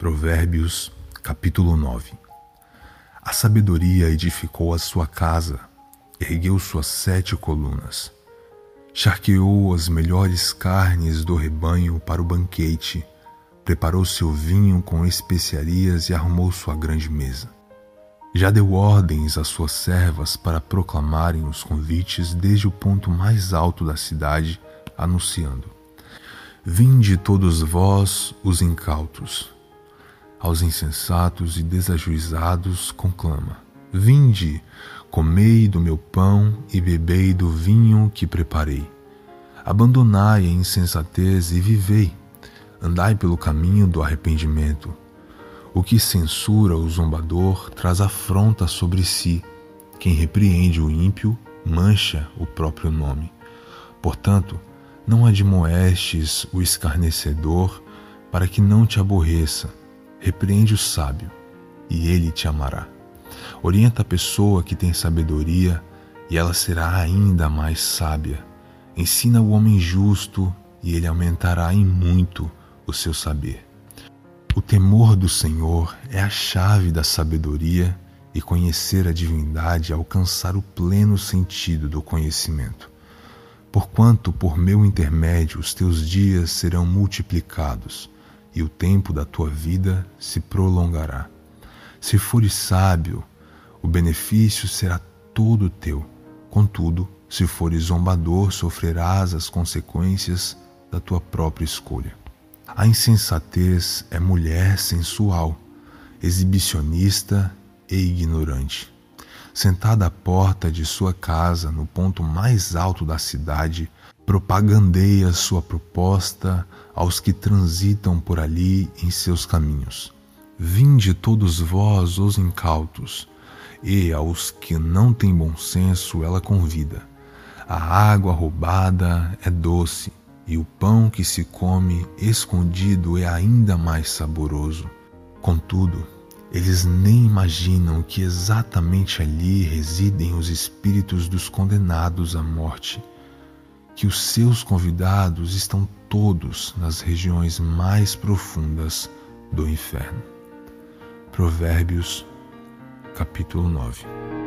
Provérbios, capítulo 9 A sabedoria edificou a sua casa, ergueu suas sete colunas, charqueou as melhores carnes do rebanho para o banquete, preparou seu vinho com especiarias e arrumou sua grande mesa. Já deu ordens às suas servas para proclamarem os convites desde o ponto mais alto da cidade, anunciando: Vinde todos vós, os incautos aos insensatos e desajuizados conclama: Vinde, comei do meu pão e bebei do vinho que preparei. Abandonai a insensatez e vivei. Andai pelo caminho do arrependimento. O que censura o zombador traz afronta sobre si. Quem repreende o ímpio mancha o próprio nome. Portanto, não admoestes o escarnecedor para que não te aborreça Repreende o sábio, e ele te amará. Orienta a pessoa que tem sabedoria, e ela será ainda mais sábia. Ensina o homem justo, e ele aumentará em muito o seu saber. O temor do Senhor é a chave da sabedoria, e conhecer a divindade é alcançar o pleno sentido do conhecimento. Porquanto, por meu intermédio, os teus dias serão multiplicados e o tempo da tua vida se prolongará. Se fores sábio, o benefício será todo teu. Contudo, se fores zombador, sofrerás as consequências da tua própria escolha. A insensatez é mulher sensual, exibicionista e ignorante. Sentada à porta de sua casa, no ponto mais alto da cidade, propagandeia sua proposta aos que transitam por ali em seus caminhos. Vinde todos vós os incautos, e aos que não têm bom senso ela convida. A água roubada é doce, e o pão que se come escondido é ainda mais saboroso. Contudo, eles nem imaginam que exatamente ali residem os espíritos dos condenados à morte que os seus convidados estão todos nas regiões mais profundas do inferno. Provérbios, capítulo 9.